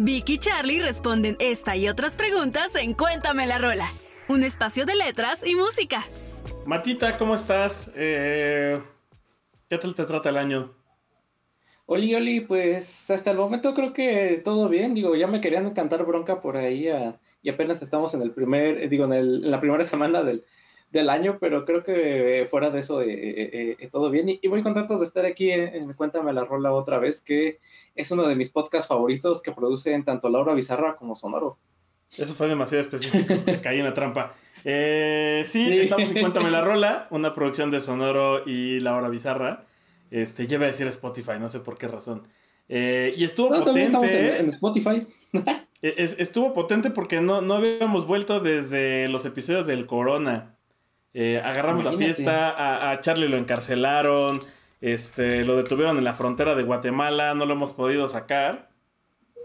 Vicky y Charlie responden esta y otras preguntas en Cuéntame la Rola, un espacio de letras y música. Matita, ¿cómo estás? Eh, ¿Qué tal te trata el año? Oli, Oli, pues hasta el momento creo que todo bien. Digo, ya me querían cantar bronca por ahí a y apenas estamos en el primer, eh, digo, en, el, en la primera semana del, del, año, pero creo que fuera de eso eh, eh, todo bien. Y, muy contento de estar aquí en, Cuéntame la Rola otra vez, que es uno de mis podcasts favoritos que producen tanto Laura Bizarra como Sonoro. Eso fue demasiado específico, caí en la trampa. sí, estamos en Cuéntame la Rola, una producción de Sonoro y Laura Bizarra. Este, lleva a decir Spotify, no sé por qué razón. y estuvo potente. Estamos en Spotify. E-, estuvo potente porque no, no habíamos vuelto desde los episodios del Corona. Eh, agarramos la fiesta, a, Charlie lo encarcelaron, este, lo detuvieron en la frontera de Guatemala, no lo hemos podido sacar.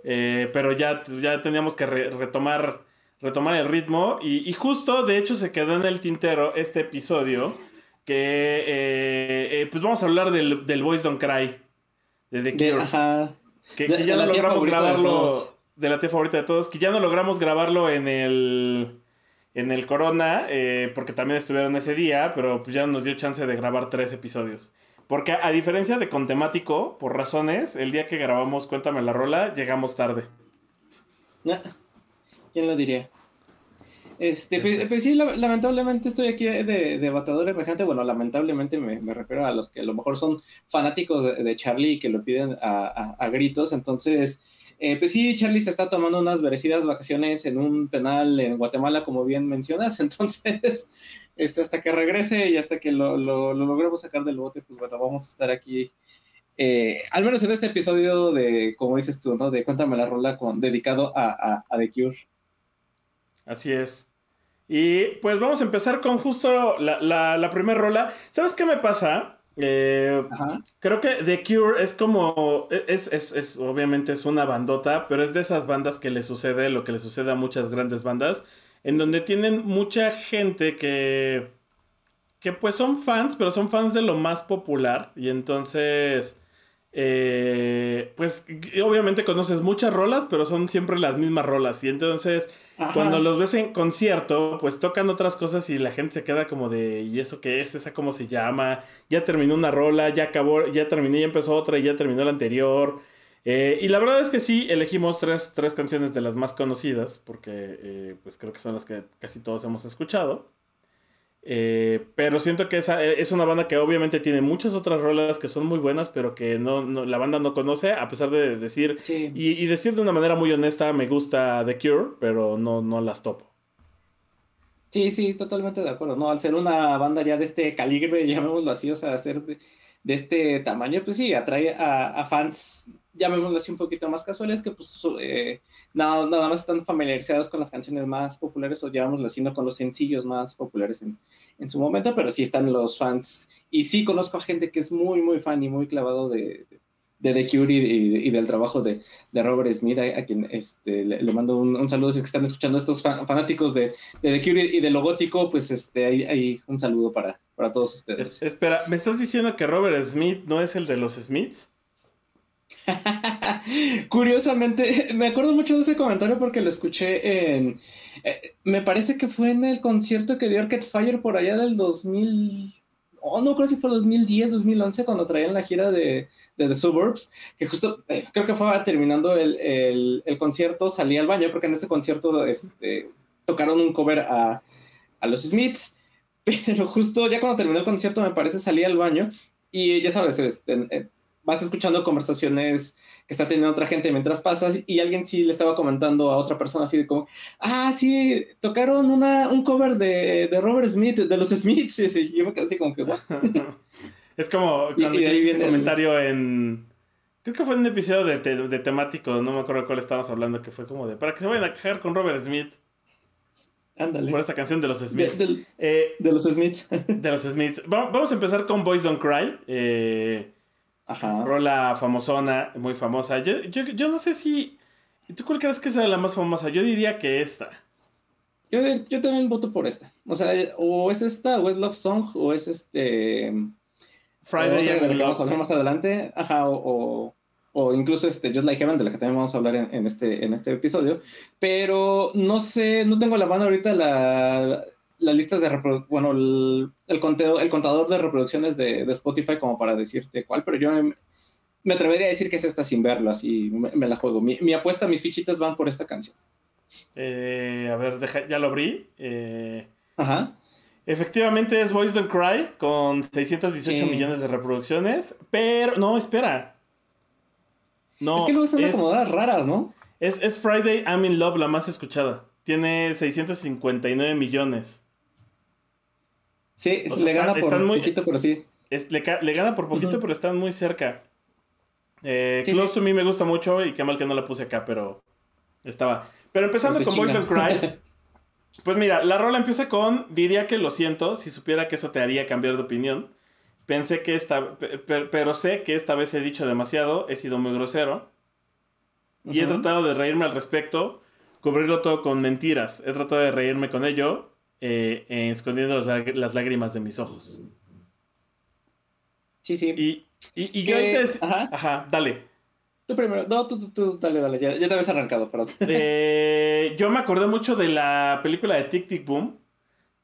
Eh, pero ya, ya teníamos que retomar, retomar el ritmo. Y, justo, de hecho, se quedó en el tintero este episodio. Que eh, pues vamos a hablar del, del Boys Don't Cry. De The Cure. Que, ya no logramos grabarlo de la tía favorita de todos, que ya no logramos grabarlo en el en el Corona, eh, porque también estuvieron ese día, pero pues ya nos dio chance de grabar tres episodios. Porque a diferencia de con temático, por razones, el día que grabamos Cuéntame la rola, llegamos tarde. ¿Quién lo diría? Este, pues, pues, sí, lamentablemente estoy aquí de, de batador emergente. Bueno, lamentablemente me, refiero a los que a lo mejor son fanáticos de, Charlie y que lo piden a, a gritos. Entonces, eh, pues sí, Charlie se está tomando unas merecidas vacaciones en un penal en Guatemala, como bien mencionas. Entonces, este, hasta que regrese y hasta que lo, lo, logremos sacar del bote, pues bueno, vamos a estar aquí. Eh, al menos en este episodio de, como dices tú, ¿no? De Cuéntame la rola con, dedicado a, a, The Cure. Así es. Y pues vamos a empezar con justo la, la, la primera rola. ¿Sabes qué me pasa? Eh, creo que The Cure es como. Es, es, es, obviamente es una bandota, pero es de esas bandas que le sucede lo que le sucede a muchas grandes bandas, en donde tienen mucha gente que. que pues son fans, pero son fans de lo más popular. Y entonces. Eh, pues obviamente conoces muchas rolas, pero son siempre las mismas rolas. Y entonces, cuando los ves en concierto, pues tocan otras cosas y la gente se queda como de, ¿y eso qué es? ¿Esa cómo se llama? Ya terminó una rola, ya acabó, ya terminé, ya empezó otra y ya terminó la anterior. Eh, y la verdad es que sí, elegimos tres, tres canciones de las más conocidas, porque eh, pues creo que son las que casi todos hemos escuchado. Eh, pero siento que esa eh, es una banda que obviamente tiene muchas otras rolas que son muy buenas, pero que no, la banda no conoce, a pesar de decir y, decir de una manera muy honesta, me gusta The Cure, pero no, no las topo. Sí, sí, totalmente de acuerdo. No, al ser una banda ya de este calibre, llamémoslo así, o sea, ser de, este tamaño, pues sí, atrae a, fans, llamémoslo así, un poquito más casuales, que pues eh, nada, nada más están familiarizados con las canciones más populares o llamémoslo así, no con los sencillos más populares en, en su momento, pero sí están los fans. Y sí conozco a gente que es muy, muy fan y muy clavado de, de The Cure y, del trabajo de, de, Robert Smith, a, quien este, le, mando un, saludo si están escuchando estos fanáticos de, de, The Cure y de lo gótico, pues este, hay, hay un saludo para, para todos ustedes. espera, ¿me estás diciendo que Robert Smith no es el de los Smiths? Curiosamente, me acuerdo mucho de ese comentario porque lo escuché en. Eh, me parece que fue en el concierto que dio Arcade Fire por allá del 2000. Oh, no creo si fue 2010, 2011, cuando traían la gira de, The Suburbs, que justo eh, creo que fue terminando el, concierto, salí al baño, porque en ese concierto este, tocaron un cover a, los Smiths, pero justo ya cuando terminó el concierto, me parece, salí al baño y ya sabes, este, vas escuchando conversaciones que está teniendo otra gente mientras pasas y alguien sí le estaba comentando a otra persona así de como, ah, sí, tocaron una, un cover de, de Robert Smith, de los Smiths, y yo me quedé así como que, es como cuando y, un comentario en... Creo que fue en un episodio de, de, temático, no me acuerdo cuál estábamos hablando, que fue como de, para que se vayan a quejar con Robert Smith. Ándale. Por esta canción de los Smiths. De, eh, los Smiths. de los Smiths. Vamos a empezar con Boys Don't Cry. Eh, Ajá. Rola famosona, muy famosa. Yo, yo, yo no sé si. ¿Tú cuál crees que sea la más famosa? Yo diría que esta. Yo, yo también voto por esta. O sea, o es esta, o es Love Song, o es este. Friday. de la que vamos a hablar más adelante. Ajá, o, o, incluso este Just Like Heaven, de la que también vamos a hablar en, este, en este episodio. Pero no sé, no tengo a la mano ahorita la, las listas de reproducción, bueno, el, el, conteo, el contador de reproducciones de, de, Spotify como para decirte cuál, pero yo me, atrevería a decir que es esta sin verlo, así me, la juego. Mi, mi, apuesta, mis fichitas van por esta canción. Eh, a ver, ya lo abrí. Eh, Ajá. Efectivamente es Voice Don't Cry con 618 millones de reproducciones, pero no, espera. No, es que luego están acomodadas raras, ¿no? Es, es Friday I'm in Love, la más escuchada. Tiene 659 millones. Sí, le gana por poquito, pero sí. le, gana por poquito, pero están muy cerca. Eh, Close to Me me gusta mucho y qué mal que no la puse acá, pero estaba. Pero empezando con Boys Don't Cry. pues mira, la rola empieza con diría que lo siento si supiera que eso te haría cambiar de opinión. Pensé que esta, pero sé que esta vez he dicho demasiado, he sido muy grosero. Y he tratado de reírme al respecto, cubrirlo todo con mentiras. He tratado de reírme con ello, eh, escondiendo las, lágrimas de mis ojos. Sí, sí. Y, y, yo antes... Ajá. Ajá, dale. Tú primero. No, tú, tú, dale, dale. Ya, ya te habías arrancado, perdón. Eh, yo me acordé mucho de la película de Tic Tic Boom.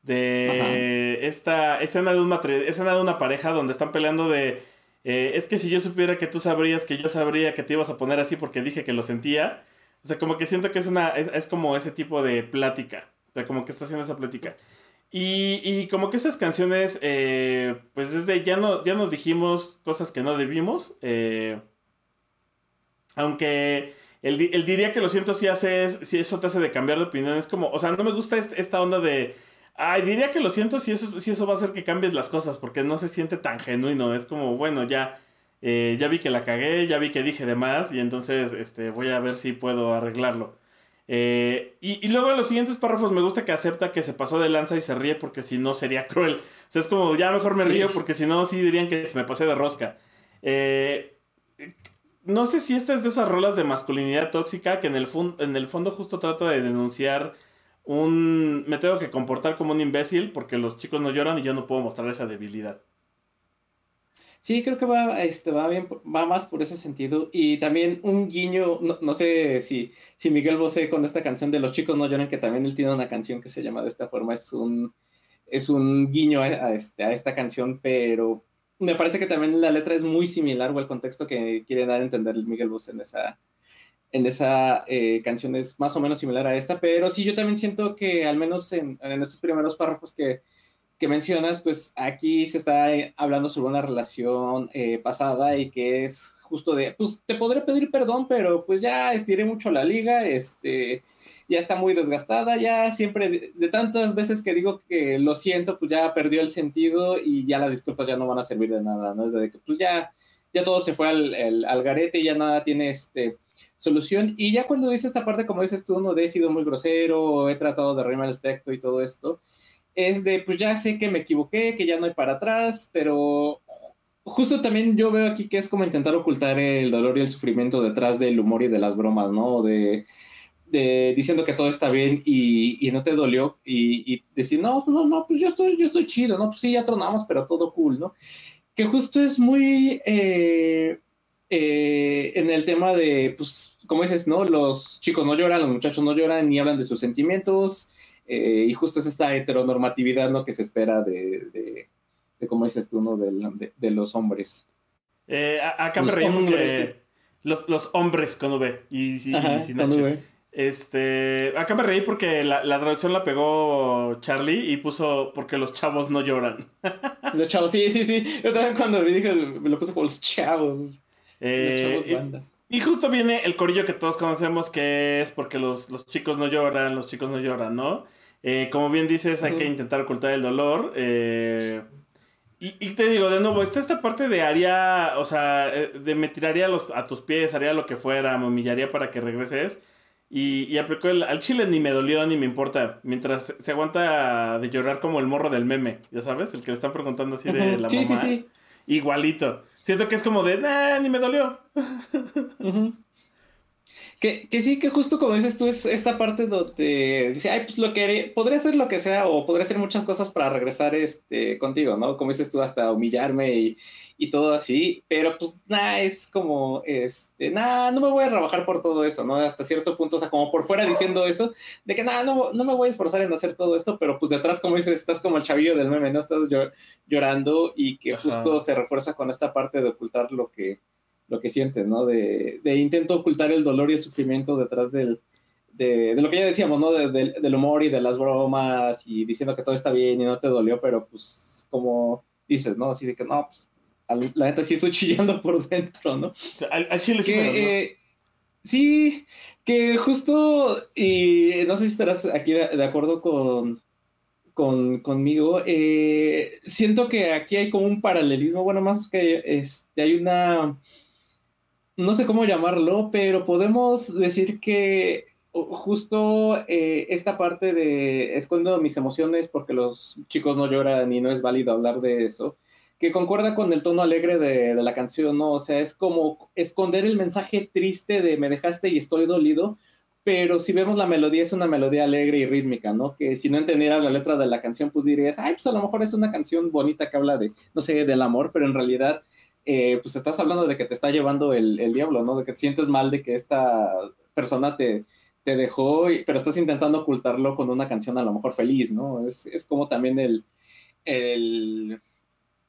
De esta escena de, una, escena de una pareja donde están peleando de... Eh, es que si yo supiera que tú sabrías que yo sabría que te ibas a poner así porque dije que lo sentía. O sea, como que siento que es una... Es, es como ese tipo de plática. O sea, como que está haciendo esa plática. Y, y como que esas canciones, eh, pues desde ya, no, ya nos dijimos cosas que no debimos. Eh, aunque él, diría que lo siento si, hace, si eso te hace de cambiar de opinión. Es como, o sea, no me gusta esta onda de... Ay, diría que lo siento si eso, si eso va a hacer que cambies las cosas, porque no se siente tan genuino. Es como, bueno, ya, eh, ya vi que la cagué, ya vi que dije de más, y entonces este, voy a ver si puedo arreglarlo. Eh, y, luego en los siguientes párrafos me gusta que acepta que se pasó de lanza y se ríe porque si no sería cruel. O sea, es como, ya mejor me río porque si no, sí dirían que se me pasé de rosca. Eh, no sé si esta es de esas rolas de masculinidad tóxica que en el, en el fondo justo trata de denunciar un... Me tengo que comportar como un imbécil porque los chicos no lloran y yo no puedo mostrar esa debilidad. Sí, creo que va, este, va bien, va más por ese sentido. Y también un guiño, no, sé si, si Miguel Bosé con esta canción de Los chicos no lloran, que también él tiene una canción que se llama de esta forma, es un, es un guiño a, este, a esta canción, pero me parece que también la letra es muy similar o el contexto que quiere dar a entender Miguel Bosé en esa, en esa eh, canción es más o menos similar a esta, pero sí, yo también siento que al menos en, en estos primeros párrafos que que mencionas, pues aquí se está eh, hablando sobre una relación eh, pasada y que es justo de, pues te podré pedir perdón, pero pues ya estiré mucho la liga, este, ya está muy desgastada, ya siempre, de, tantas veces que digo que lo siento, pues ya perdió el sentido y ya las disculpas ya no van a servir de nada, ¿no? Es de que pues ya, ya todo se fue al, al, garete y ya nada tiene este solución. Y ya cuando dice esta parte, como dices tú, no he sido muy grosero, he tratado de reírme al respecto y todo esto, es de, pues ya sé que me equivoqué, que ya no hay para atrás, pero justo también yo veo aquí que es como intentar ocultar el dolor y el sufrimiento detrás del humor y de las bromas, ¿no? De, de diciendo que todo está bien y, y no te dolió y, decir, no, no, no, pues yo estoy, yo estoy chido, ¿no? Pues sí, ya tronamos, pero todo cool, ¿no? Que justo es muy eh, eh, en el tema de, pues, como dices, ¿no? Los chicos no lloran, los muchachos no lloran ni hablan de sus sentimientos eh, y justo es esta heteronormatividad ¿no? que se espera de, de, de como dices tú, ¿no? de, de los hombres. Eh, acá me reí porque los, los, hombres con V y, y, Este, acá me reí porque la, la, traducción la pegó Charlie y puso porque los chavos no lloran. Los chavos, sí, sí, sí. Yo también cuando me dije, me lo puse como los chavos. Eh, los chavos banda. Y justo viene el corillo que todos conocemos que es porque los, los chicos no lloran, los chicos no lloran, ¿no? Eh, como bien dices, hay que intentar ocultar el dolor. Eh, y, te digo, de nuevo, está esta parte de haría, o sea, eh, de me tiraría los, a tus pies, haría lo que fuera, me humillaría para que regreses. Y, aplicó el, al chile ni me dolió ni me importa. Mientras se aguanta de llorar como el morro del meme, ya sabes, el que le están preguntando así de la mamá. Sí, sí, sí. Igualito. Siento que es como de, nah, ni me dolió. Que, que, sí, que justo como dices tú, es esta parte donde dice, ay, pues lo que podría ser lo que sea, o podría hacer muchas cosas para regresar este, contigo, ¿no? Como dices tú, hasta humillarme y, y todo así, pero pues nada, es como, este, nada, no me voy a trabajar por todo eso, ¿no? Hasta cierto punto, o sea, como por fuera diciendo eso, de que nada, no, no me voy a esforzar en hacer todo esto, pero pues detrás, como dices, estás como el chavillo del meme, ¿no? Estás llorando y que justo se refuerza con esta parte de ocultar lo que, lo que sientes, ¿no? De, de intento ocultar el dolor y el sufrimiento detrás del, de, de, lo que ya decíamos, ¿no? De, del humor y de las bromas y diciendo que todo está bien y no te dolió, pero pues como dices, ¿no? Así de que no, pues la neta sí estoy chillando por dentro, ¿no? Al, chile sí. Eh, sí, que justo, y no sé si estarás aquí de, acuerdo con, con, conmigo, eh, siento que aquí hay como un paralelismo, bueno, más que este, hay una, no sé cómo llamarlo, pero podemos decir que justo eh, esta parte de escondo mis emociones porque los chicos no lloran y no es válido hablar de eso, que concuerda con el tono alegre de, la canción, ¿no? O sea, es como esconder el mensaje triste de me dejaste y estoy dolido, pero si vemos la melodía es una melodía alegre y rítmica, ¿no? Que si no entendieras la letra de la canción, pues dirías, ay, pues a lo mejor es una canción bonita que habla de, no sé, del amor, pero en realidad, eh, pues estás hablando de que te está llevando el, el, diablo, ¿no? De que te sientes mal de que esta persona te, te dejó, pero estás intentando ocultarlo con una canción a lo mejor feliz, ¿no? Es, es como también el, el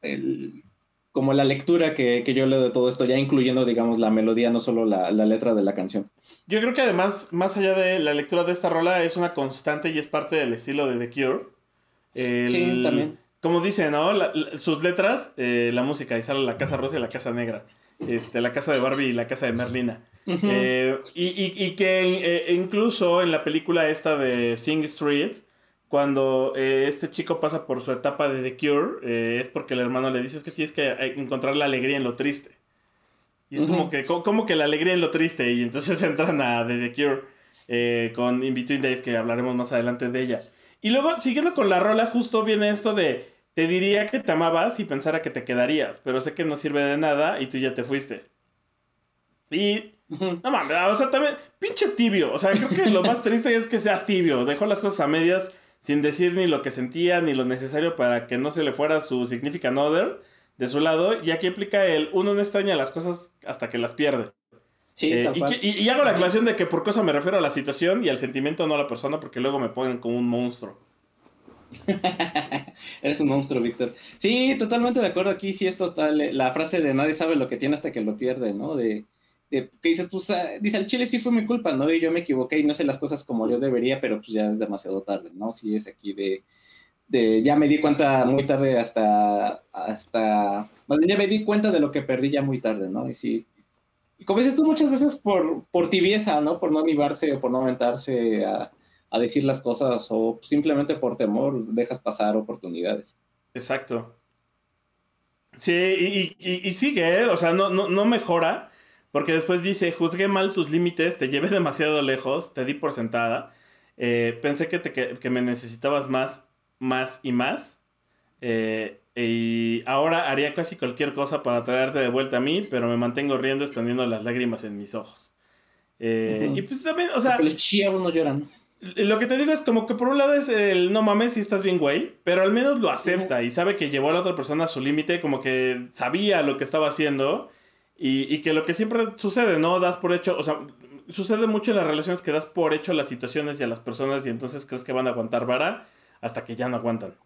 el, como la lectura que, yo leo de todo esto, ya incluyendo, digamos, la melodía, no solo la, letra de la canción. Yo creo que además, más allá de la lectura de esta rola, es una constante y es parte del estilo de The Cure. sí, también. Como dice, ¿no? sus letras, eh, la música, y sale la Casa Rosa y la Casa Negra. Este, la casa de Barbie y la casa de Merlina. Eh, y, que eh, incluso en la película esta de Sing Street, cuando eh, este chico pasa por su etapa de The Cure, es porque el hermano le dice es que tienes que encontrar la alegría en lo triste. Y es como que, como que la alegría en lo triste. Y entonces entran a The, Cure con In Between Days, que hablaremos más adelante de ella. Y luego, siguiendo con la rola, justo viene esto de, te diría que te amabas y pensara que te quedarías, pero sé que no sirve de nada y tú ya te fuiste. Y, no mames, o sea, también, pinche tibio. O sea, creo que lo más triste es que seas tibio. Dejó las cosas a medias sin decir ni lo que sentía ni lo necesario para que no se le fuera su significant other de su lado. Y aquí aplica el uno no extraña las cosas hasta que las pierde. Sí, eh, y, hago la aclaración de que por cosa me refiero a la situación y al sentimiento, no a la persona, porque luego me ponen como un monstruo. Eres un monstruo, Víctor. Sí, totalmente de acuerdo. Aquí sí es total. Eh, la frase de nadie sabe lo que tiene hasta que lo pierde, ¿no? De, que dices, pues, ah, dice, al chile sí fue mi culpa, ¿no? Y yo me equivoqué y no sé las cosas como yo debería, pero pues ya es demasiado tarde, ¿no? Sí es aquí de, de ya me di cuenta muy tarde hasta, hasta, ya me di cuenta de lo que perdí ya muy tarde, ¿no? Y sí, y como dices tú muchas veces por, por tibieza, ¿no? Por no animarse o por no aventarse a, a decir las cosas o simplemente por temor dejas pasar oportunidades. Exacto. Sí, y, y, sigue, ¿eh? o sea, no, no, no mejora porque después dice, juzgué mal tus límites, te llevé demasiado lejos, te di por sentada. Eh, pensé que, te, que, me necesitabas más, más y más. Eh, y ahora haría casi cualquier cosa para traerte de vuelta a mí, pero me mantengo riendo escondiendo las lágrimas en mis ojos. Eh, y pues también, o sea... Los chavos no lloran. Lo que te digo es como que por un lado es el no mames si estás bien güey, pero al menos lo acepta y sabe que llevó a la otra persona a su límite, como que sabía lo que estaba haciendo y, que lo que siempre sucede, ¿no? Das por hecho, o sea, sucede mucho en las relaciones que das por hecho a las situaciones y a las personas y entonces crees que van a aguantar vara hasta que ya no aguantan.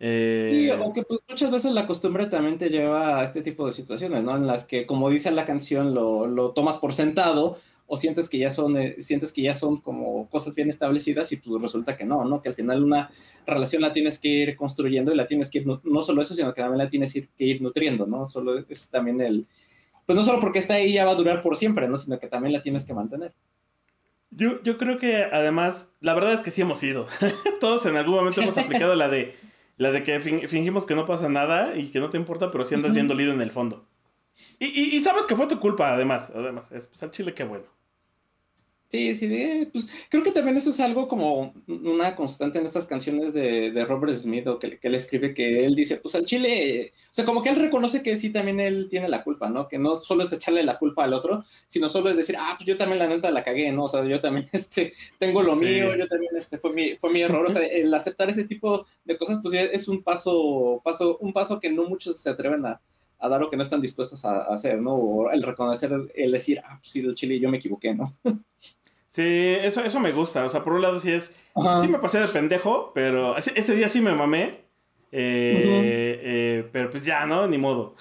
Eh... Sí, o que pues, muchas veces la costumbre también te lleva a este tipo de situaciones, ¿no? En las que, como dice la canción, lo, lo tomas por sentado o sientes que ya son, eh, sientes que ya son como cosas bien establecidas y pues resulta que no, ¿no? Que al final una relación la tienes que ir construyendo y la tienes que ir, no, no solo eso, sino que también la tienes que ir nutriendo, ¿no? Solo es también el, pues no solo porque está ahí ya va a durar por siempre, ¿no? Sino que también la tienes que mantener. Yo, yo creo que además, la verdad es que sí hemos ido. Todos en algún momento hemos aplicado la de la de que fingimos que no pasa nada y que no te importa, pero sí andas bien dolido en el fondo. Y, y, sabes que fue tu culpa, además. Además, es pues, al chile qué bueno. Sí, sí, de, pues creo que también eso es algo como una constante en estas canciones de, de Robert Smith o que, que, él escribe, que él dice, pues al chile, o sea, como que él reconoce que sí también él tiene la culpa, ¿no? Que no solo es echarle la culpa al otro, sino solo es decir, ah, pues yo también la neta la cagué, ¿no? O sea, yo también este, tengo lo mío, yo también este, fue, mi, fue mi error, o sea, el aceptar ese tipo de cosas, pues es un paso, paso, un paso que no muchos se atreven a, a dar lo que no están dispuestos a, hacer, ¿no? O el reconocer, el decir, ah, pues sí, el chile yo me equivoqué, ¿no? Sí, eso, eso me gusta. O sea, por un lado sí es. Sí me pasé de pendejo, pero ese, día sí me mamé. Eh, eh, pero pues ya, ¿no? Ni modo.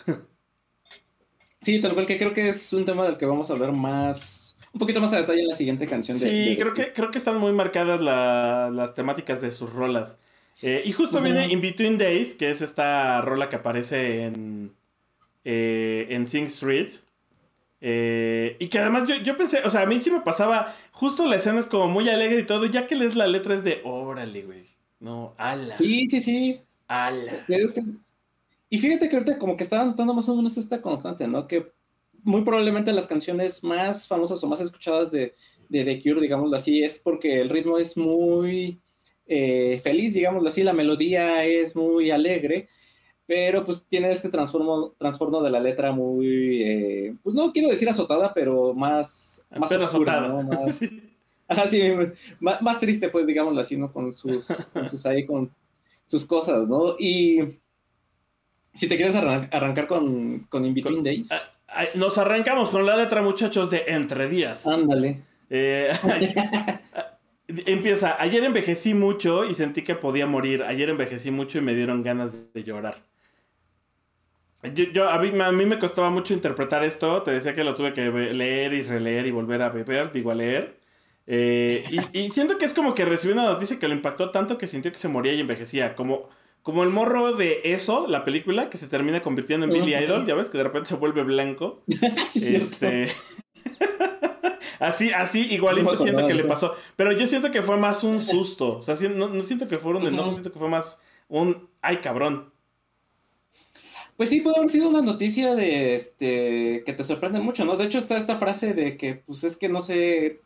Sí, tal cual que creo que es un tema del que vamos a hablar más. Un poquito más a detalle en la siguiente canción. De, sí, creo, que, creo que están muy marcadas las temáticas de sus rolas. Eh, y justo viene In Between Days, que es esta rola que aparece en, en Sing Street. Eh, y que además yo, yo, pensé, o sea, a mí sí me pasaba, justo la escena es como muy alegre y todo, ya que lees la letra es de, órale, güey. No, ala. Sí, sí, sí. Ala. Y fíjate que ahorita como que estaba notando más o menos esta constante, ¿no? Que muy probablemente las canciones más famosas o más escuchadas de, de The Cure, digámoslo así, es porque el ritmo es muy eh, feliz, digámoslo así, la melodía es muy alegre pero pues tiene este transformo, transformo de la letra muy, eh, pues no quiero decir azotada, pero más, más oscura, ¿no? Más, más, triste, pues, digámoslo así, ¿no? Con sus, con sus ahí, con sus cosas, ¿no? Y si te quieres arrancar con, con In Between Days. Nos arrancamos con la letra, muchachos, de Entre Días. Ándale. Eh, empieza, ayer envejecí mucho y sentí que podía morir. Ayer envejecí mucho y me dieron ganas de llorar. Yo, a, mí, a, mí, me costaba mucho interpretar esto. Te decía que lo tuve que leer y releer y volver a beber, digo a leer. Eh, y, siento que es como que recibió una noticia que lo impactó tanto que sintió que se moría y envejecía. Como, como el morro de eso, la película, que se termina convirtiendo en Billy Idol, ya ves, que de repente se vuelve blanco. este... así, así, igualito siento que le pasó. Pero yo siento que fue más un susto. O sea, no, siento que fue un enojo, siento que fue más un ay cabrón. Pues sí, puede haber sido una noticia de este que te sorprende mucho, ¿no? De hecho, está esta frase de que, pues es que no sé,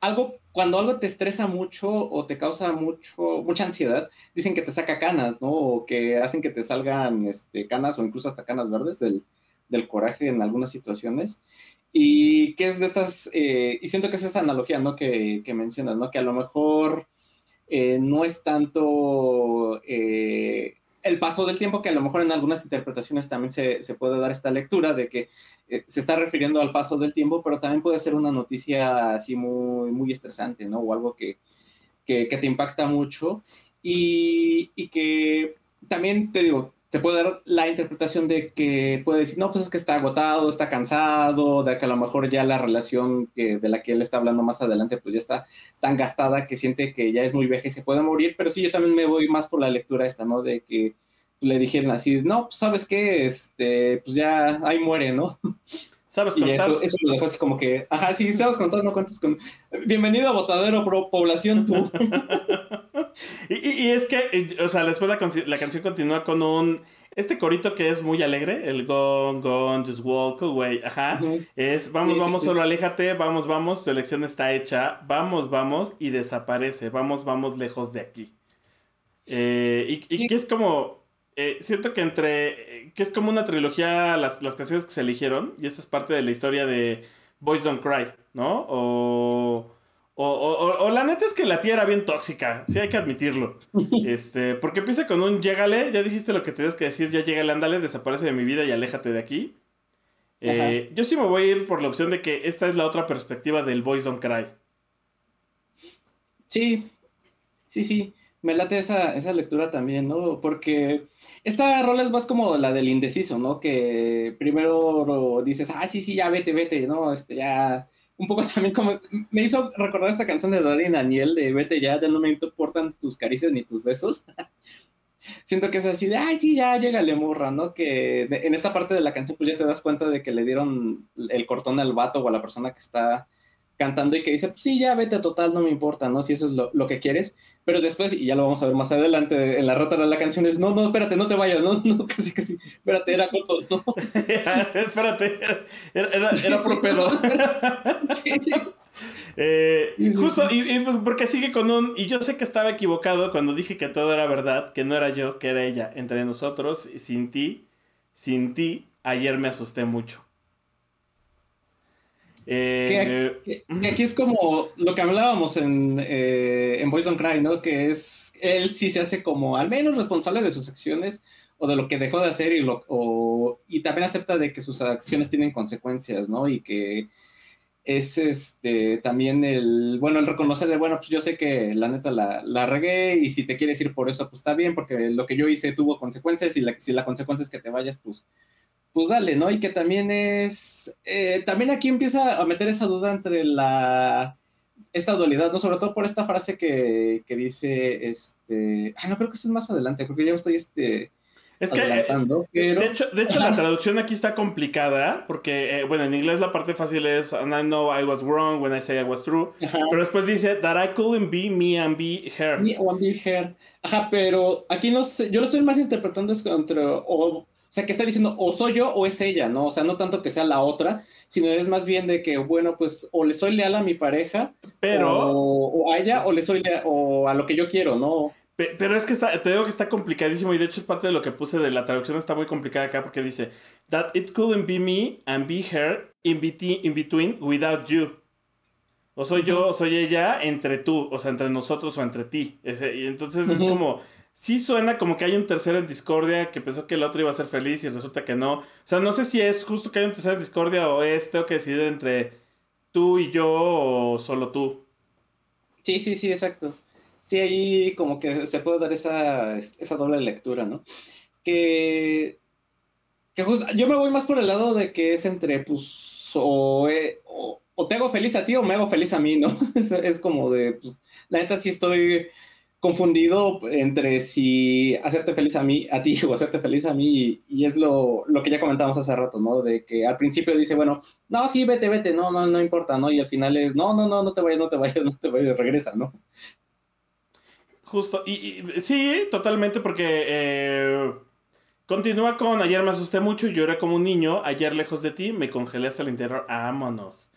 algo, cuando algo te estresa mucho o te causa mucho, mucha ansiedad, dicen que te saca canas, ¿no? O que hacen que te salgan este, canas o incluso hasta canas verdes del, del coraje en algunas situaciones. Y que es de estas, eh, y siento que es esa analogía, ¿no? Que, que mencionas, ¿no? Que a lo mejor eh, no es tanto eh, el paso del tiempo, que a lo mejor en algunas interpretaciones también se, puede dar esta lectura de que eh, se está refiriendo al paso del tiempo, pero también puede ser una noticia así muy, muy estresante, ¿no? O algo que, que, que te impacta mucho y, y, que también, te digo, te puede dar la interpretación de que puede decir, no, pues es que está agotado, está cansado, de que a lo mejor ya la relación que, de la que él está hablando más adelante, pues ya está tan gastada que siente que ya es muy vieja y se puede morir, pero sí, yo también me voy más por la lectura esta, ¿no? De que le dijeron así, no, pues sabes qué, este, pues ya ahí muere, ¿no? ¿Sabes contar? Y eso, lo dejó así como que, ajá, sí, sabes contar, no cuentes con... Bienvenido a Botadero Pro Población, tú. y, es que, o sea, después la, la, canción continúa con un... Este corito que es muy alegre, el Gone, Gone, Just Walk Away, ajá. Es, vamos, vamos, solo aléjate, vamos, vamos, tu elección está hecha, vamos, vamos, y desaparece, vamos, vamos lejos de aquí. Eh, y, y que es como, eh, siento que entre. que es como una trilogía las, las, canciones que se eligieron. Y esta es parte de la historia de Boys Don't Cry, ¿no? O. O, la neta es que la tía era bien tóxica, sí hay que admitirlo. Este, porque empieza con un llégale, ya dijiste lo que tenías que decir, ya llégale, ándale, desaparece de mi vida y aléjate de aquí. Eh, yo sí me voy a ir por la opción de que esta es la otra perspectiva del Boys Don't Cry. Sí, sí, sí me late esa, esa lectura también, ¿no? Porque esta rola es más como la del indeciso, ¿no? Que primero dices, ah, sí, sí, ya vete, vete, ¿no? Este, ya. Un poco también como. Me hizo recordar esta canción de Daddy Daniel de Vete ya, ya no me importan tus caricias ni tus besos. Siento que es así de, ay, sí, ya, llégale, morra, ¿no? Que en esta parte de la canción, pues ya te das cuenta de que le dieron el cortón al vato o a la persona que está cantando y que dice, pues sí, ya vete total, no me importa, ¿no? Si eso es lo, que quieres. Pero después, y ya lo vamos a ver más adelante, en la rota de la canción es, no, no, espérate, no te vayas, no, no, casi, casi, espérate, era corto, no. espérate, era, era, era, pedo. Eh, justo, y, porque sigue con un. Y yo sé que estaba equivocado cuando dije que todo era verdad, que no era yo, que era ella. Entre nosotros, y sin ti, sin ti, ayer me asusté mucho. Eh, que, aquí es como lo que hablábamos en, eh, en Boys Don't Cry, ¿no? Que es. Él sí se hace como al menos responsable de sus acciones o de lo que dejó de hacer y, lo, y también acepta de que sus acciones tienen consecuencias, ¿no? Y que es este también el, bueno, el reconocer de, bueno, pues yo sé que la neta la, la, regué y si te quieres ir por eso, pues está bien, porque lo que yo hice tuvo consecuencias y la, si la consecuencia es que te vayas, pues, pues dale, ¿no? Y que también es, eh, también aquí empieza a meter esa duda entre la, esta dualidad, ¿no? Sobre todo por esta frase que, que dice, este, ah, no, creo que eso es más adelante, porque ya estoy, este, es que, eh, de hecho, de hecho la traducción aquí está complicada, porque, eh, bueno, en inglés la parte fácil es, and I know I was wrong when I say I was true, pero después dice, that I couldn't be me and be her. Me and be her. Ajá, pero aquí no sé, yo lo estoy más interpretando es contra, o sea, que está diciendo, o soy yo o es ella, ¿no? O sea, no tanto que sea la otra, sino es más bien de que, bueno, pues, o le soy leal a mi pareja, pero... o, a ella, o le soy leal, o a lo que yo quiero, ¿no? Pero es que está, te digo que está complicadísimo y de hecho parte de lo que puse de la traducción está muy complicada acá porque dice that it couldn't be me and be her in, between, without you. O soy yo o soy ella entre tú, o sea, entre nosotros o entre ti. y entonces es como, sí suena como que hay un tercero en discordia que pensó que el otro iba a ser feliz y resulta que no. O sea, no sé si es justo que hay un tercero en discordia o es, tengo que decidir entre tú y yo o solo tú. Sí, sí, sí, exacto sí, ahí como que se puede dar esa, esa doble lectura, ¿no? Que, que yo me voy más por el lado de que es entre, pues, o, o, te hago feliz a ti o me hago feliz a mí, ¿no? es, como de, pues, la neta sí estoy confundido entre si hacerte feliz a mí, a ti o hacerte feliz a mí, y, es lo, lo, que ya comentamos hace rato, ¿no? De que al principio dice, bueno, no, sí, vete, vete, no, no, no importa, ¿no? Y al final es, no, no, no, no te vayas, no te vayas, no te vayas, regresa, ¿no? Justo, y, sí, totalmente, porque eh, continúa con ayer me asusté mucho y lloré como un niño, ayer lejos de ti, me congelé hasta el interior, vámonos.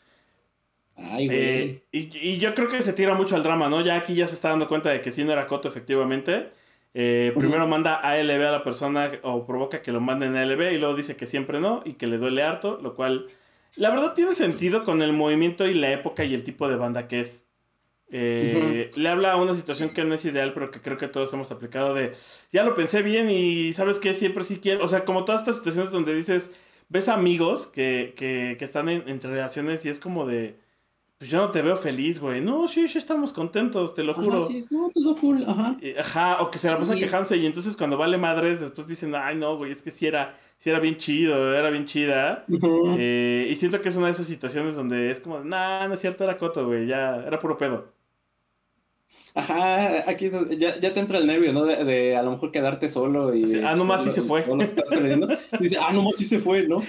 Ay, güey. Eh, y, yo creo que se tira mucho al drama, ¿no? Ya aquí ya se está dando cuenta de que sí no era Coto, efectivamente. Eh, primero manda ALB a la persona o provoca que lo manden ALB y luego dice que siempre no y que le duele harto, lo cual la verdad tiene sentido con el movimiento y la época y el tipo de banda que es. Eh, le habla a una situación que no es ideal, pero que creo que todos hemos aplicado de, ya lo pensé bien y sabes que siempre sí quiero, o sea, como todas estas situaciones donde dices, ves amigos que, que, que están en, entre relaciones y es como de, pues yo no te veo feliz, güey. No, sí, sí estamos contentos, te lo juro. Sí, no, todo cool, ajá. Ajá, o que se la pasan quejándose y entonces cuando vale madres, después dicen, ay, no, güey, es que sí era, sí era bien chido, era bien chida. Eh, y siento que es una de esas situaciones donde es como, nah, no es cierto, era coto, güey, ya, era puro pedo. Ajá, aquí ya, ya, te entra el nervio, ¿no? De, a lo mejor quedarte solo y... ah, nomás sí se fue. Dice, ah, nomás sí se fue, ¿no?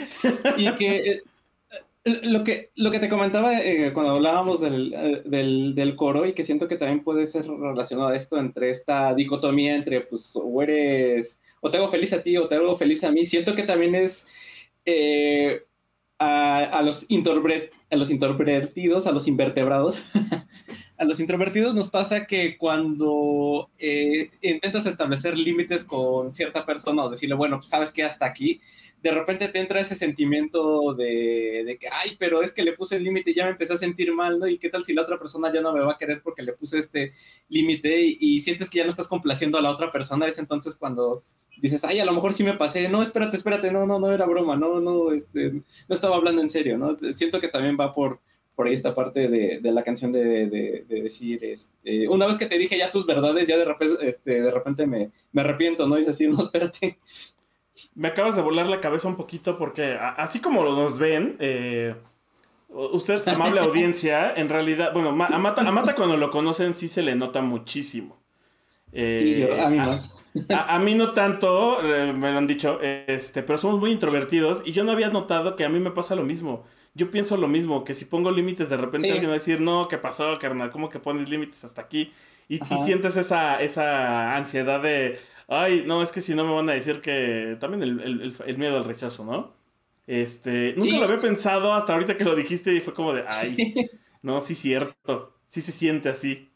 Y que eh, lo que, lo que te comentaba eh, cuando hablábamos del, eh, del, del, coro y que siento que también puede ser relacionado a esto entre esta dicotomía entre, pues, o eres, o te hago feliz a ti o te hago feliz a mí, siento que también es a, a, a los introvertidos, a los invertebrados, a los introvertidos nos pasa que cuando eh, intentas establecer límites con cierta persona o decirle, bueno, pues sabes que hasta aquí, de repente te entra ese sentimiento de, que, ay, pero es que le puse el límite y ya me empecé a sentir mal, ¿no? ¿Y qué tal si la otra persona ya no me va a querer porque le puse este límite y, sientes que ya no estás complaciendo a la otra persona? Es entonces cuando dices, ay, a lo mejor sí me pasé, no, espérate, espérate, no, no, no era broma, no, no, este, no estaba hablando en serio, ¿no? Siento que también va por por ahí esta parte de, de la canción de, de, decir, este, una vez que te dije ya tus verdades, ya de repente, este, de repente me, me arrepiento, ¿no? Y es así, no, espérate. Me acabas de volar la cabeza un poquito porque así como nos ven, eh, usted, amable audiencia, en realidad, bueno, a Mata, a Mata cuando lo conocen sí se le nota muchísimo. sí, a mí eh, más. A, mí no tanto, eh, me lo han dicho, este, pero somos muy introvertidos y yo no había notado que a mí me pasa lo mismo yo pienso lo mismo, que si pongo límites, de repente alguien va a decir, no, ¿qué pasó, carnal? ¿Cómo que pones límites hasta aquí? Y, sientes esa, esa ansiedad de, ay, no, es que si no me van a decir que también el, miedo al rechazo, ¿no? Este, nunca lo había pensado hasta ahorita que lo dijiste y fue como de, ay. No, sí, cierto. Sí se siente así.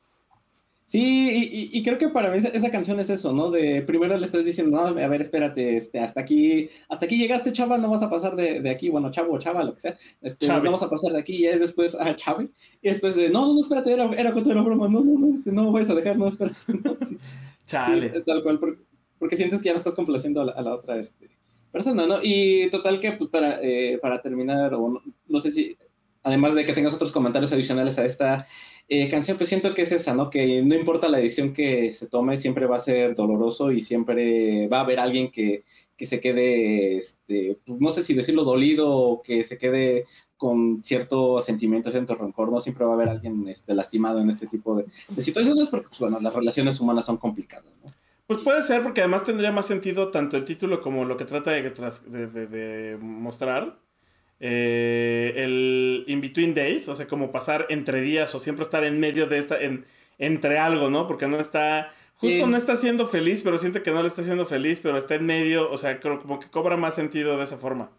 Sí, y, creo que para mí esa, canción es eso, ¿no? De primero le estás diciendo, no, a ver, espérate, este, hasta aquí, hasta aquí llegaste, chava, no vas a pasar de, aquí, bueno, chavo o chava, lo que sea, este, no vas a pasar de aquí, y después, a ah, chave, y después de, no, no, espérate, era, era con toda la broma, no, no, no, este, no vas a dejar, no, espérate, no, sí, Chale. tal cual, porque, sientes que ya no estás complaciendo a la, otra, este, persona, ¿no? Y total que, pues, para, eh, para terminar, o no sé si, además de que tengas otros comentarios adicionales a esta eh, canción, pues siento que es esa, ¿no? Que no importa la edición que se tome, siempre va a ser doloroso y siempre va a haber alguien que, se quede, este, pues, no sé si decirlo dolido o que se quede con cierto sentimiento, cierto rencor, no siempre va a haber alguien este, lastimado en este tipo de, situaciones porque, pues, bueno, las relaciones humanas son complicadas, ¿no? Pues puede ser, porque además tendría más sentido tanto el título como lo que trata de, de, de mostrar. Eh, el In Between Days, o sea, como pasar entre días o siempre estar en medio de esta, en, entre algo, ¿no? Porque no está, justo no está siendo feliz, pero siente que no le está siendo feliz, pero está en medio, o sea, creo como que cobra más sentido de esa forma.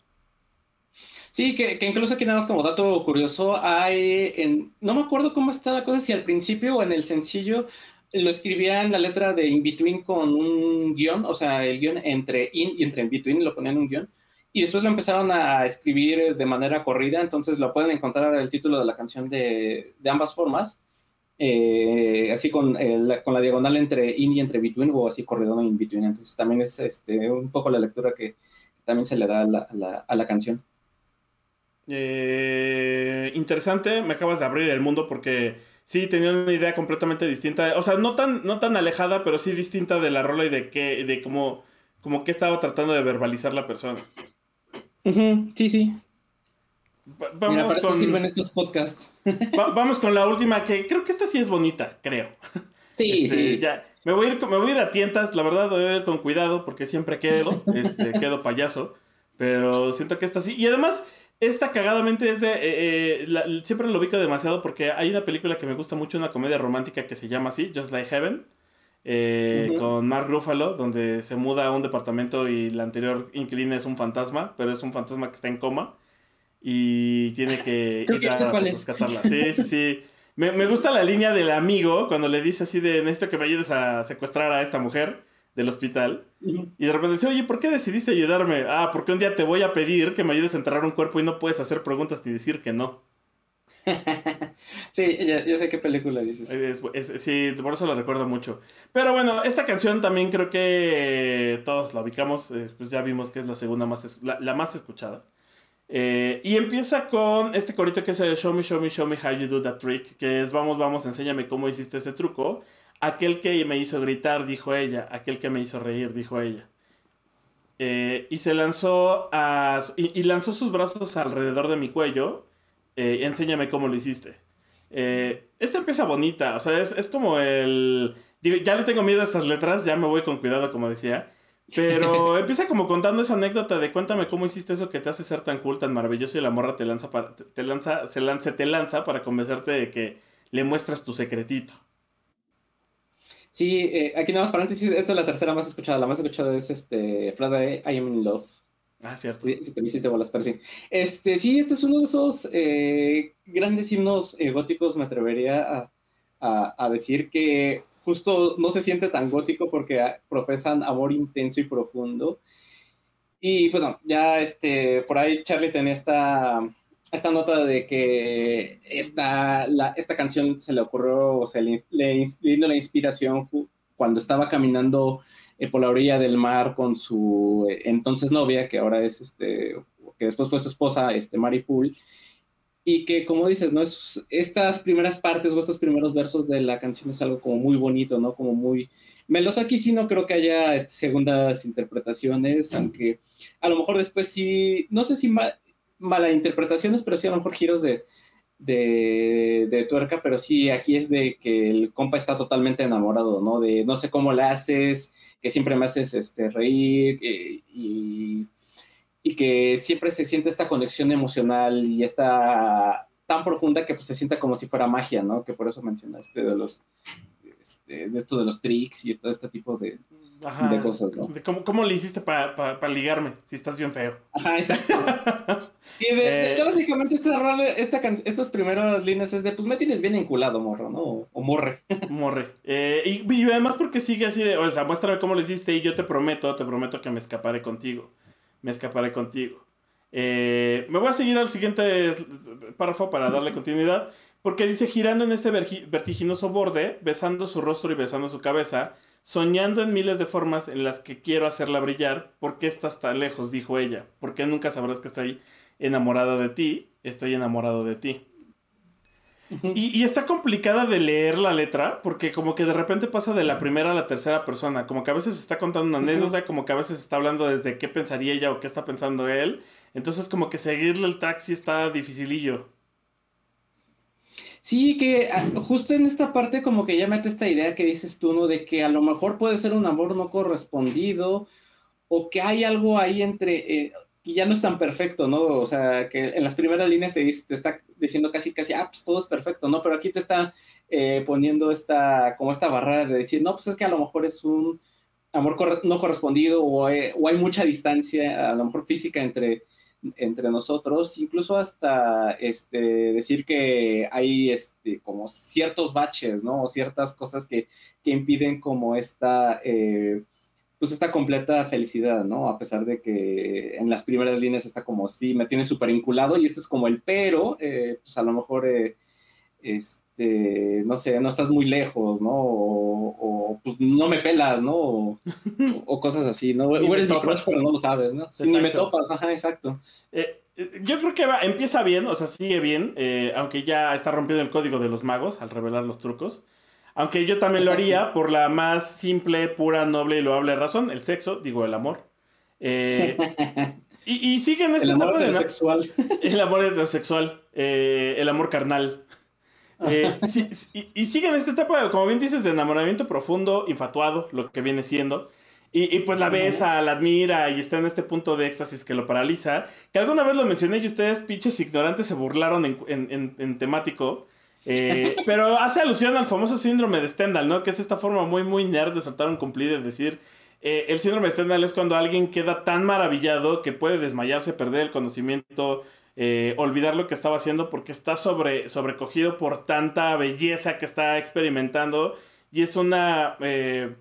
Sí, que, incluso aquí nada más como dato curioso, hay, en, no me acuerdo cómo está la cosa, si al principio o en el sencillo lo escribía en la letra de In Between con un guion, o sea, el guion entre in y entre In Between lo ponían un guion y después lo empezaron a escribir de manera corrida, entonces lo pueden encontrar el título de la canción de, ambas formas, eh, así con, con la diagonal entre in y entre between, o así corrido in between, entonces también es este, un poco la lectura que también se le da a la, canción. Eh, interesante, me acabas de abrir el mundo porque sí tenía una idea completamente distinta, o sea, no tan, no tan alejada, pero sí distinta de la rola y de qué, de cómo, como qué estaba tratando de verbalizar la persona. Sí, sí. vamos con... sirven estos podcasts. vamos con la última, que creo que esta sí es bonita, creo. Sí, este, sí. Ya. Me voy, a ir, me voy a ir a tientas, la verdad, voy a ir con cuidado porque siempre quedo, este, quedo payaso. Pero siento que esta sí. Y además, esta cagadamente es de. Eh, eh, siempre lo ubico demasiado porque hay una película que me gusta mucho, una comedia romántica que se llama así, Just Like Heaven. Eh, con Mark Ruffalo, donde se muda a un departamento y la anterior inquilina es un fantasma, pero es un fantasma que está en coma y tiene que ir a rescatarla. Sí, sí, sí. Me, gusta la línea del amigo cuando le dice así de necesito que me ayudes a secuestrar a esta mujer del hospital. Y de repente dice, oye, ¿por qué decidiste ayudarme? Ah, porque un día te voy a pedir que me ayudes a enterrar un cuerpo y no puedes hacer preguntas ni decir que no. sí, ya, sé qué película dices. sí, por eso la recuerdo mucho. Pero bueno, esta canción también creo que todos la ubicamos. Pues ya vimos que es la segunda más, la, más escuchada. Eh, y empieza con este corito que es el Show me, show me, show me how you do that trick. Que es vamos, vamos, enséñame cómo hiciste ese truco. Aquel que me hizo gritar, dijo ella. Aquel que me hizo reír, dijo ella. Eh, y se lanzó a. y lanzó sus brazos alrededor de mi cuello eh, enséñame cómo lo hiciste. Eh, esta empieza bonita, o sea, es, como el... Digo, ya le tengo miedo a estas letras, ya me voy con cuidado, como decía. Pero empieza como contando esa anécdota de cuéntame cómo hiciste eso que te hace ser tan cool, tan maravilloso y la morra te lanza, para, te lanza, se lanza, te lanza para convencerte de que le muestras tu secretito. Sí, eh, aquí nada más paréntesis, esta es la tercera más escuchada, la más escuchada es este Friday I Am in Love. Ah, cierto. Sí, te hiciste bolas, pero sí. Este, sí, este es uno de esos eh, grandes himnos eh, góticos, me atrevería a, decir que justo no se siente tan gótico porque profesan amor intenso y profundo. Y bueno, ya este, por ahí Charlie tenía esta, esta nota de que esta, la, esta canción se le ocurrió, o sea, le, le, dio la inspiración cuando estaba caminando eh, por la orilla del mar con su eh, entonces novia, que ahora es este, que después fue su esposa, este, Mary Poole, y que como dices, ¿no? Es, estas primeras partes o estos primeros versos de la canción es algo como muy bonito, ¿no? Como muy meloso aquí sí no creo que haya este, segundas interpretaciones, aunque a lo mejor después sí, no sé si mala interpretaciones, pero sí a lo mejor giros de, de, de, tuerca, pero sí, aquí es de que el compa está totalmente enamorado, ¿no? De no sé cómo le haces, que siempre me haces este, reír y, y, que siempre se siente esta conexión emocional y esta tan profunda que pues, se sienta como si fuera magia, ¿no? Que por eso mencionaste de los este, de esto de los tricks y todo este tipo de, cosas, ¿no? cómo, cómo, le hiciste para ligarme si estás bien feo? Ajá, exacto. sí, de, eh, básicamente esta, esta estas primeras líneas es de, pues me tienes bien enculado, morro, ¿no? O, morre. morre. Eh, y, y, además porque sigue así de, o sea, muéstrame cómo lo hiciste y yo te prometo, te prometo que me escaparé contigo. Me escaparé contigo. Eh, me voy a seguir al siguiente párrafo para darle continuidad. Porque dice, girando en este vertiginoso borde, besando su rostro y besando su cabeza, soñando en miles de formas en las que quiero hacerla brillar, ¿por qué estás tan lejos? dijo ella. ¿Por qué nunca sabrás que estoy enamorada de ti? Estoy enamorado de ti. y, está complicada de leer la letra porque como que de repente pasa de la primera a la tercera persona, como que a veces está contando una anécdota, como que a veces está hablando desde qué pensaría ella o qué está pensando él. Entonces como que seguirle el taxi está dificilillo. Sí, que ah, justo en esta parte como que ya mete esta idea que dices tú, ¿no? De que a lo mejor puede ser un amor no correspondido o que hay algo ahí entre, eh, ya no es tan perfecto, ¿no? O sea, que en las primeras líneas te, te está diciendo casi, casi, ah, pues todo es perfecto, ¿no? Pero aquí te está eh, poniendo esta, como esta barrera de decir, no, pues es que a lo mejor es un amor no correspondido o o hay mucha distancia, a lo mejor física entre entre nosotros, incluso hasta este, decir que hay este, como ciertos baches, ¿no? O ciertas cosas que, que impiden como esta, eh, pues esta completa felicidad, ¿no? A pesar de que en las primeras líneas está como, sí, me tiene súper vinculado y este es como el pero, eh, pues a lo mejor... Eh, este, no sé, no estás muy lejos, ¿no? O, pues no me pelas, ¿no? O, cosas así, ¿no? O eres mi crush, pero no lo sabes, ¿no? Si ni me topas, ajá, exacto. Eh, eh, yo creo que va, empieza bien, o sea, sigue bien, eh, aunque ya está rompiendo el código de los magos al revelar los trucos. Aunque yo también lo haría por la más simple, pura, noble y loable razón, el sexo, digo, el amor. y, y sigue en este El amor heterosexual. El amor heterosexual, el amor carnal. Eh, y, sigue en esta etapa, como bien dices, de enamoramiento profundo, infatuado, lo que viene siendo. Y, pues la besa, la admira y está en este punto de éxtasis que lo paraliza. Que alguna vez lo mencioné y ustedes, pinches ignorantes, se burlaron en, temático. Eh, pero hace alusión al famoso síndrome de Stendhal, ¿no? Que es esta forma muy, muy nerd de soltar un cumplido y decir. Eh, el síndrome de Stendhal es cuando alguien queda tan maravillado que puede desmayarse, perder el conocimiento, eh, olvidar lo que estaba haciendo porque está sobre, sobrecogido por tanta belleza que está experimentando y es una, eh,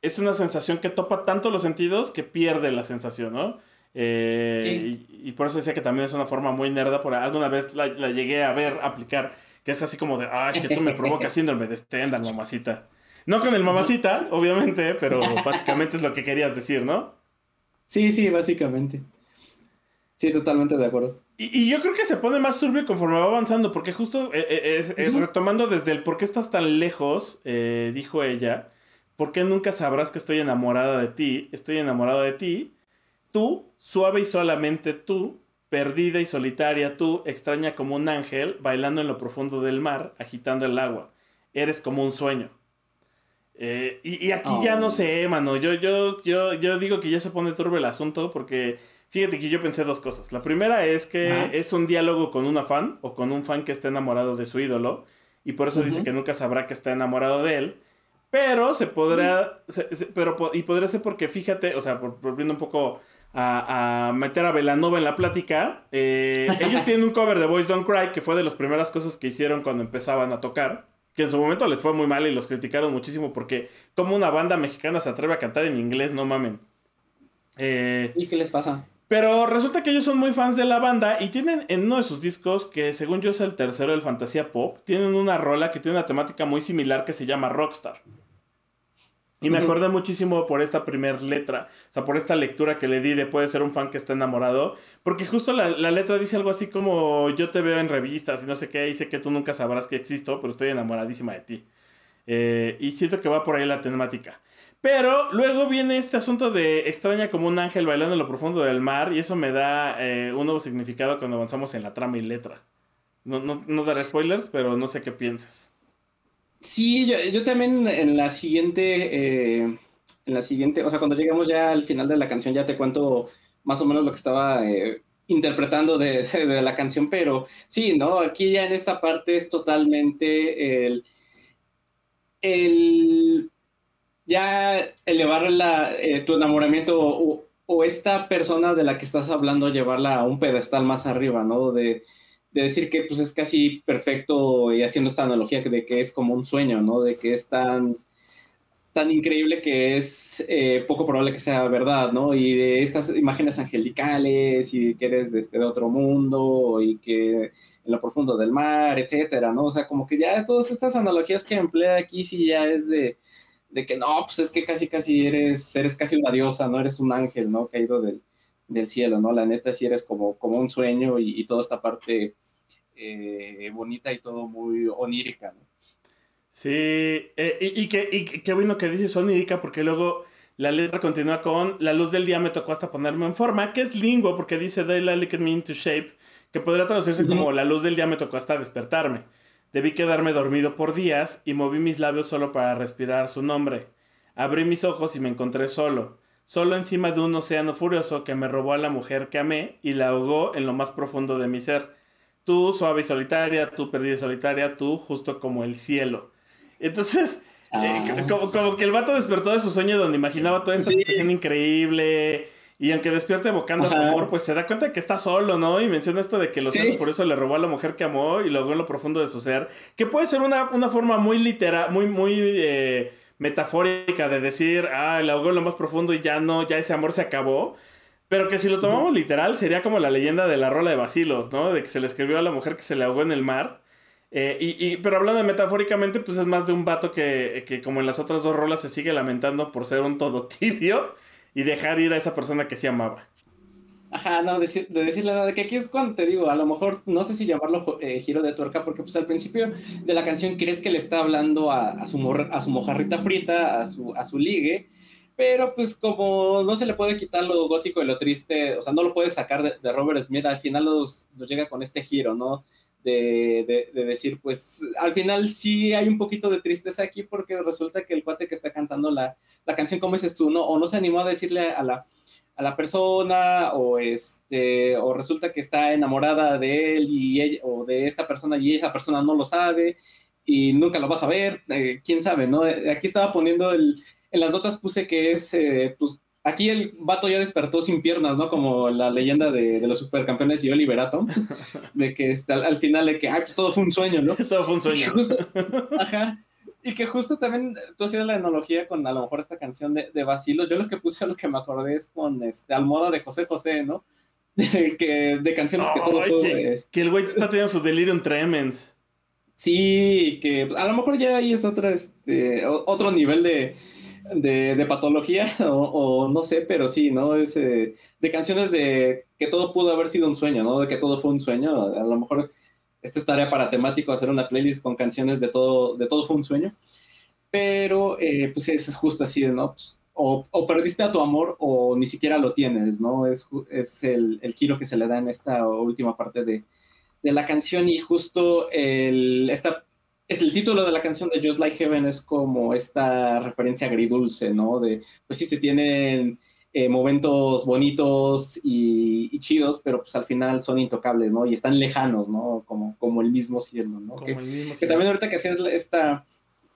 es una sensación que topa tanto los sentidos que pierde la sensación, ¿no? Eh, y, por eso decía que también es una forma muy nerda, por alguna vez la, llegué a ver aplicar, que es así como de, ay, que tú me provocas síndrome de Stendhal, mamacita. No con el mamacita, obviamente, pero básicamente es lo que querías decir, ¿no? Sí, sí, básicamente. Sí, totalmente de acuerdo. Y, yo creo que se pone más turbio conforme va avanzando, porque justo eh, eh, eh, retomando desde el por qué estás tan lejos, dijo ella, ¿por qué nunca sabrás que estoy enamorada de ti? Estoy enamorada de ti. Tú, suave y solamente tú, perdida y solitaria tú, extraña como un ángel, bailando en lo profundo del mar, agitando el agua. Eres como un sueño. y, aquí ya no oh. sé, mano. Yo, yo, yo, yo digo que ya se pone turbio el asunto porque Fíjate que yo pensé dos cosas. La primera es que es un diálogo con una fan o con un fan que está enamorado de su ídolo y por eso dice que nunca sabrá que está enamorado de él. Pero se podrá, pero, y podría ser porque fíjate, o sea, volviendo un poco a, meter a Velanova en la plática, eh, ellos tienen un cover de Boys Don't Cry que fue de las primeras cosas que hicieron cuando empezaban a tocar. Que en su momento les fue muy mal y los criticaron muchísimo porque como una banda mexicana se atreve a cantar en inglés, no mamen. Eh, ¿Y qué les pasa? Pero resulta que ellos son muy fans de la banda y tienen en uno de sus discos, que según yo es el tercero del Fantasía Pop, tienen una rola que tiene una temática muy similar que se llama Rockstar. Y me acordé muchísimo por esta primer letra, o sea, por esta lectura que le di de puede ser un fan que está enamorado, porque justo la, letra dice algo así como yo te veo en revistas y no sé qué, y sé que tú nunca sabrás que existo, pero estoy enamoradísima de ti. Eh, y siento que va por ahí la temática. Pero luego viene este asunto de extraña como un ángel bailando en lo profundo del mar y eso me da eh, un nuevo significado cuando avanzamos en la trama y letra. No, no, daré spoilers, pero no sé qué piensas. Sí, yo, también en la siguiente, eh, en la siguiente, o sea, cuando llegamos ya al final de la canción ya te cuento más o menos lo que estaba eh, interpretando de, de, la canción, pero sí, ¿no? Aquí ya en esta parte es totalmente el el ya elevar la, eh, tu enamoramiento o, esta persona de la que estás hablando, llevarla a un pedestal más arriba, ¿no? De, decir que pues es casi perfecto y haciendo esta analogía de que es como un sueño, ¿no? De que es tan, tan increíble que es eh, poco probable que sea verdad, ¿no? Y de estas imágenes angelicales y que eres de, este, de otro mundo y que en lo profundo del mar, etcétera, ¿no? O sea, como que ya todas estas analogías que emplea aquí sí ya es de de que no, pues es que casi, casi eres, eres casi una diosa, no eres un ángel, ¿no? Caído del, del cielo, ¿no? La neta sí eres como, como un sueño y, toda esta parte eh, bonita y todo muy onírica, ¿no? Sí, eh, y, y, que, y qué bueno que dices onírica porque luego la letra continúa con la luz del día me tocó hasta ponerme en forma, que es lingüe porque dice Daylight me into shape, que podría traducirse como la luz del día me tocó hasta despertarme. Debí quedarme dormido por días y moví mis labios solo para respirar su nombre. Abrí mis ojos y me encontré solo, solo encima de un océano furioso que me robó a la mujer que amé y la ahogó en lo más profundo de mi ser. Tú, suave y solitaria, tú perdida y solitaria, tú, justo como el cielo. Entonces, eh, ah. como, que el vato despertó de su sueño donde imaginaba toda esta situación increíble y aunque despierte evocando su amor, pues se da cuenta de que está solo, ¿no? Y menciona esto de que los por eso le robó a la mujer que amó y luego en lo profundo de su ser. Que puede ser una, forma muy literal, muy, muy eh, metafórica de decir, ah, le ahogó en lo más profundo y ya no, ya ese amor se acabó. Pero que si lo tomamos literal, sería como la leyenda de la rola de Basilos, ¿no? De que se le escribió a la mujer que se le ahogó en el mar. Eh, y, pero hablando de metafóricamente, pues es más de un vato que, que, como en las otras dos rolas, se sigue lamentando por ser un todo tibio y dejar ir a esa persona que se amaba. Ajá, no, de decirle nada, de que aquí es cuando te digo, a lo mejor, no sé si llamarlo eh, giro de tuerca, porque pues al principio de la canción crees que le está hablando a, su, mojarrita frita, a su, ligue, pero pues como no se le puede quitar lo gótico y lo triste, o sea, no lo puedes sacar de, Robert Smith, al final nos llega con este giro, ¿no? De, de, decir, pues al final sí hay un poquito de tristeza aquí porque resulta que el cuate que está cantando la, la canción, como dices tú, ¿no? O no se animó a decirle a la, a la persona, o, este, o resulta que está enamorada de él y ella, o de esta persona y esa persona no lo sabe y nunca lo vas a ver, eh, quién sabe, ¿no? Aquí estaba poniendo el, en las notas puse que es, eh, pues, aquí el vato ya despertó sin piernas, ¿no? Como la leyenda de, los supercampeones y Oliver Atom, de que está, al final de que, ay, pues todo fue un sueño, ¿no? todo fue un sueño. ajá. Y que justo también tú hacías la analogía con a lo mejor esta canción de, de Basilo. Yo lo que puse, lo que me acordé es con este, Almoda de José José, ¿no? De, que, de canciones que todo fue, este que, el güey está teniendo su delirium tremens. Sí, que a lo mejor ya ahí es otra, este, otro nivel de, de, patología, o, no sé, pero sí, ¿no? Es de canciones de que todo pudo haber sido un sueño, ¿no? De que todo fue un sueño. A lo mejor esta es tarea para temático, hacer una playlist con canciones de todo, de todo fue un sueño. Pero, eh, pues es, justo así, ¿no? Pues, o, perdiste a tu amor o ni siquiera lo tienes, ¿no? Es, es el, el, giro que se le da en esta última parte de, de la canción y justo el, esta, es el título de la canción de Just Like Heaven es como esta referencia agridulce, ¿no? De, pues sí, se tienen eh, momentos bonitos y, chidos, pero pues al final son intocables, ¿no? Y están lejanos, ¿no? Como, como el mismo cielo, ¿no? que, también ahorita que hacías esta...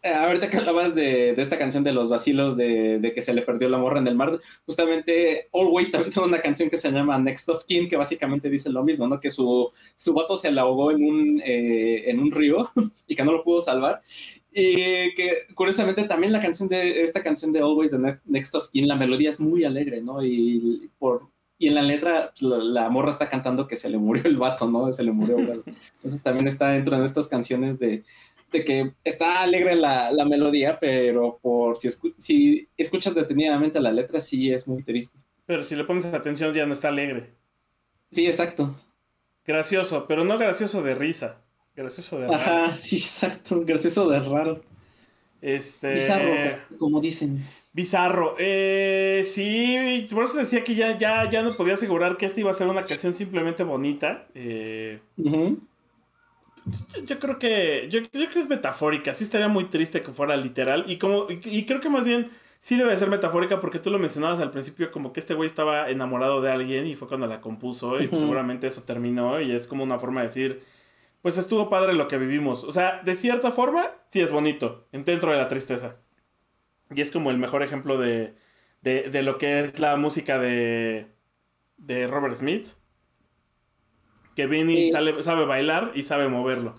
Eh, ahorita que hablabas de, esta canción de los vacilos de, que se le perdió la morra en el mar, justamente Always también tiene una canción que se llama Next of Kin, que básicamente dice lo mismo, ¿no? Que su, su vato se le ahogó en un, eh, en un río y que no lo pudo salvar. Y que curiosamente también la canción de esta canción de Always the Next of Kin, la melodía es muy alegre, ¿no? Y por y en la letra pues, la, morra está cantando que se le murió el vato, ¿no? Se le murió. Entonces también está dentro de estas canciones de, de que está alegre la, la melodía, pero por si, si escuchas detenidamente la letra sí es muy triste. Pero si le pones atención ya no está alegre. Sí, exacto. Gracioso, pero no gracioso de risa. Gracioso de raro. Ajá, sí, exacto. Gracioso de raro. Este. Bizarro, como dicen. Bizarro. Eh, sí, por eso decía que ya, ya, ya no podía asegurar que esta iba a ser una canción simplemente bonita. Eh, yo, creo que. Yo, creo que es metafórica. Sí estaría muy triste que fuera literal. Y como. Y, creo que más bien sí debe ser metafórica porque tú lo mencionabas al principio como que este güey estaba enamorado de alguien y fue cuando la compuso y seguramente eso terminó y es como una forma de decir pues estuvo padre lo que vivimos. O sea, de cierta forma, sí es bonito, dentro de la tristeza. Y es como el mejor ejemplo de, de, lo que es la música de, de Robert Smith. Que Vinny sabe bailar y sabe moverlo.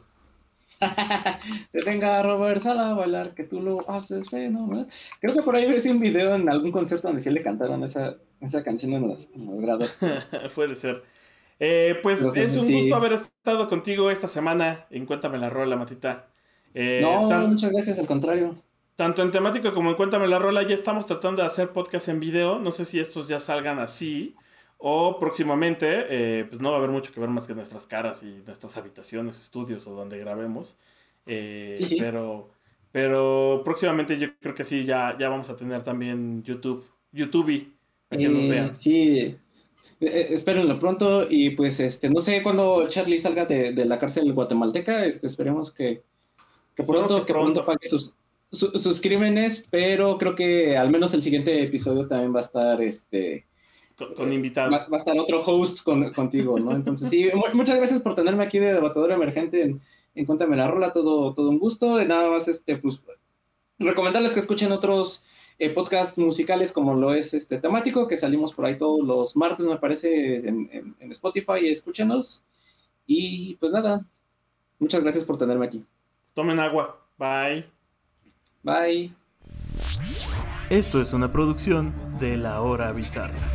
venga Robert, sal a bailar, que tú lo haces fenomenal. Creo que por ahí ves un video en algún concierto donde sí le cantaron esa, esa canción en los, grados. Puede ser. Eh, pues es un gusto haber estado contigo esta semana en Cuéntame la Rola, Matita. Eh, no, muchas gracias, al contrario. Tanto en temático como en Cuéntame la Rola, ya estamos tratando de hacer podcast en video. No sé si estos ya salgan así. O próximamente, eh, pues no va a haber mucho que ver más que nuestras caras y nuestras habitaciones, estudios o donde grabemos. Eh, pero, pero próximamente yo creo que sí, ya, ya vamos a tener también YouTube, YouTube, para que nos eh, vean. Sí, espérenlo pronto y pues este, no sé cuándo Charlie salga de, la cárcel guatemalteca, este, esperemos que, pronto, que pronto, pague sus, sus crímenes, pero creo que al menos el siguiente episodio también va a estar este con, invitado. Va, a estar otro host contigo, ¿no? Entonces, sí, muchas gracias por tenerme aquí de debatador emergente en, en Cuéntame la Rola, todo, todo un gusto. De nada más, este, pues, recomendarles que escuchen otros eh, podcasts musicales como lo es este temático, que salimos por ahí todos los martes, me parece, en, en Spotify, escúchenos. Y pues nada, muchas gracias por tenerme aquí. Tomen agua. Bye. Bye. Esto es una producción de La Hora Bizarra.